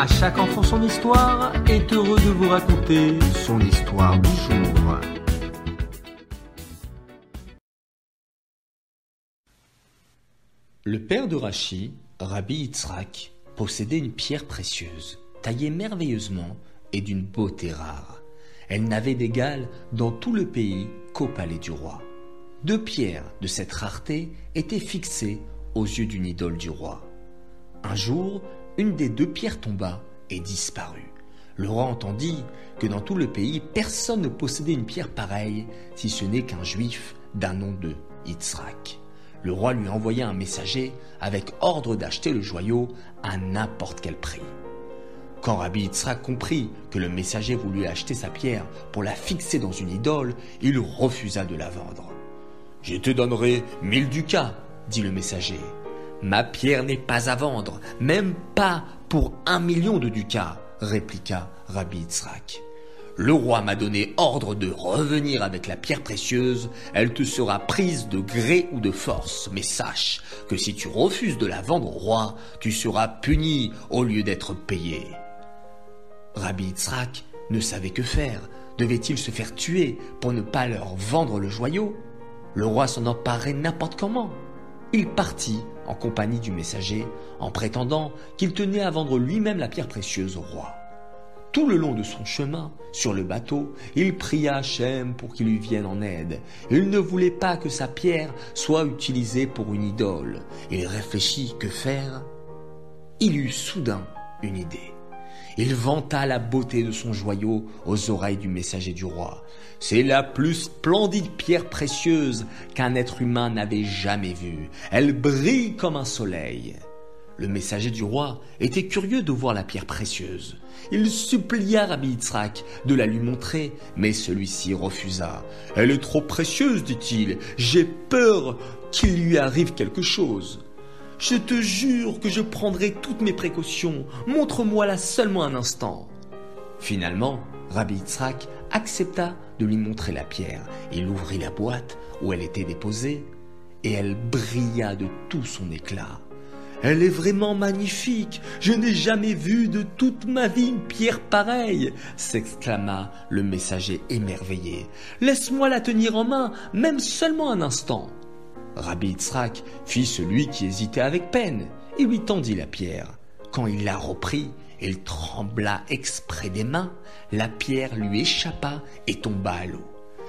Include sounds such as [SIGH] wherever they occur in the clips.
À chaque enfant son histoire est heureux de vous raconter son histoire du jour. Le père de Rachi, Rabbi Yitzhak, possédait une pierre précieuse, taillée merveilleusement et d'une beauté rare. Elle n'avait d'égal dans tout le pays qu'au palais du roi. Deux pierres de cette rareté étaient fixées aux yeux d'une idole du roi. Un jour, une des deux pierres tomba et disparut. Le roi entendit que dans tout le pays, personne ne possédait une pierre pareille, si ce n'est qu'un juif d'un nom de Yitzhak. Le roi lui envoya un messager avec ordre d'acheter le joyau à n'importe quel prix. Quand Rabbi Yitzhak comprit que le messager voulut acheter sa pierre pour la fixer dans une idole, il refusa de la vendre. Je te donnerai mille ducats, dit le messager. Ma pierre n'est pas à vendre, même pas pour un million de ducats, répliqua Rabbi Yitzhak. Le roi m'a donné ordre de revenir avec la pierre précieuse, elle te sera prise de gré ou de force, mais sache que si tu refuses de la vendre au roi, tu seras puni au lieu d'être payé. Rabbi Yitzhak ne savait que faire. Devait-il se faire tuer pour ne pas leur vendre le joyau? Le roi s'en emparait n'importe comment. Il partit en compagnie du messager en prétendant qu'il tenait à vendre lui-même la pierre précieuse au roi. Tout le long de son chemin, sur le bateau, il pria Hachem pour qu'il lui vienne en aide. Il ne voulait pas que sa pierre soit utilisée pour une idole. Il réfléchit que faire. Il eut soudain une idée. Il vanta la beauté de son joyau aux oreilles du messager du roi. C'est la plus splendide pierre précieuse qu'un être humain n'avait jamais vue. Elle brille comme un soleil. Le messager du roi était curieux de voir la pierre précieuse. Il supplia Rabbi Yitzhak de la lui montrer, mais celui-ci refusa. Elle est trop précieuse, dit-il. J'ai peur qu'il lui arrive quelque chose. Je te jure que je prendrai toutes mes précautions. Montre-moi-la seulement un instant. Finalement, Rabbi Yitzhak accepta de lui montrer la pierre. Il ouvrit la boîte où elle était déposée et elle brilla de tout son éclat. Elle est vraiment magnifique. Je n'ai jamais vu de toute ma vie une pierre pareille, s'exclama le messager émerveillé. Laisse-moi la tenir en main, même seulement un instant. Rabbi Yitzhak fit celui qui hésitait avec peine et lui tendit la pierre. Quand il la reprit, il trembla exprès des mains, la pierre lui échappa et tomba à l'eau.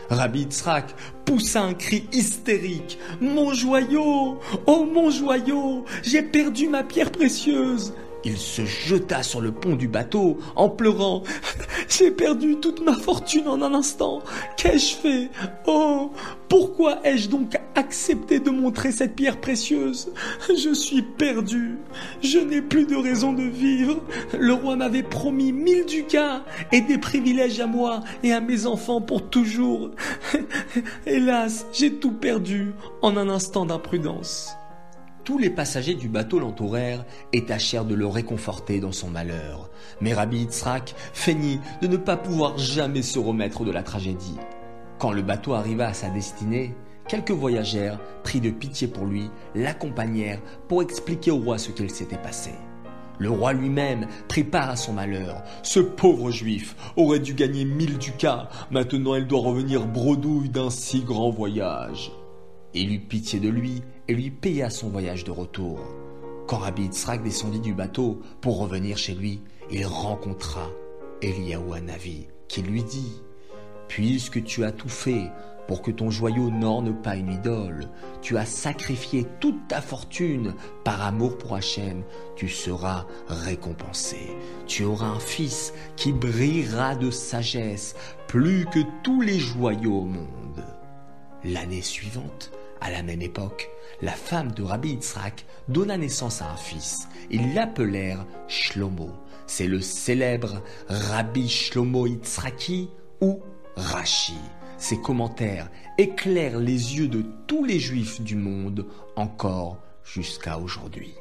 Rabbi Yitzhak poussa un cri hystérique. Mon joyau Oh mon joyau J'ai perdu ma pierre précieuse il se jeta sur le pont du bateau en pleurant. [LAUGHS] J'ai perdu toute ma fortune en un instant. Qu'ai-je fait? Oh Pourquoi ai-je donc accepté de montrer cette pierre précieuse? Je suis perdu. Je n'ai plus de raison de vivre. Le roi m'avait promis mille ducats et des privilèges à moi et à mes enfants pour toujours. [LAUGHS] Hélas, j'ai tout perdu en un instant d'imprudence. Tous les passagers du bateau l'entourèrent et tâchèrent de le réconforter dans son malheur. Mais Rabbi Yitzhak feignit de ne pas pouvoir jamais se remettre de la tragédie. Quand le bateau arriva à sa destinée, quelques voyageurs, pris de pitié pour lui, l'accompagnèrent pour expliquer au roi ce qu'il s'était passé. Le roi lui-même prit part à son malheur. Ce pauvre juif aurait dû gagner mille ducats. Maintenant, il doit revenir bredouille d'un si grand voyage. Il eut pitié de lui et lui paya son voyage de retour. Quand Rabbi Yitzhak descendit du bateau pour revenir chez lui, il rencontra Eliaou Hanavi qui lui dit Puisque tu as tout fait pour que ton joyau n'orne pas une idole, tu as sacrifié toute ta fortune par amour pour Hachem, tu seras récompensé. Tu auras un fils qui brillera de sagesse plus que tous les joyaux au monde. L'année suivante, à la même époque, la femme de Rabbi Yitzhak donna naissance à un fils. Ils l'appelèrent Shlomo. C'est le célèbre Rabbi Shlomo Yitzhaki ou Rashi. Ses commentaires éclairent les yeux de tous les juifs du monde encore jusqu'à aujourd'hui.